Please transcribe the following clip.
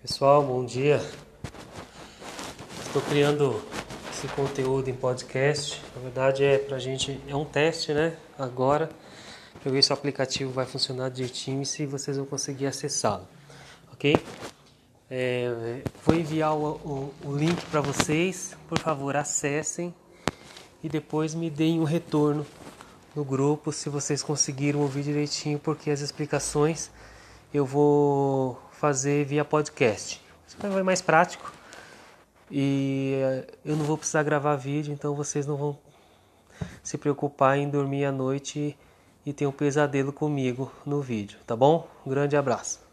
Pessoal, bom dia. Estou criando esse conteúdo em podcast. Na verdade é pra gente, é um teste, né? Agora, para ver se o aplicativo vai funcionar direitinho e se vocês vão conseguir acessá-lo, ok? É, vou enviar o, o, o link para vocês, por favor acessem e depois me deem um retorno no grupo se vocês conseguiram ouvir direitinho, porque as explicações eu vou fazer via podcast. Isso vai mais prático e eh, eu não vou precisar gravar vídeo, então vocês não vão se preocupar em dormir à noite e ter um pesadelo comigo no vídeo, tá bom? Um grande abraço.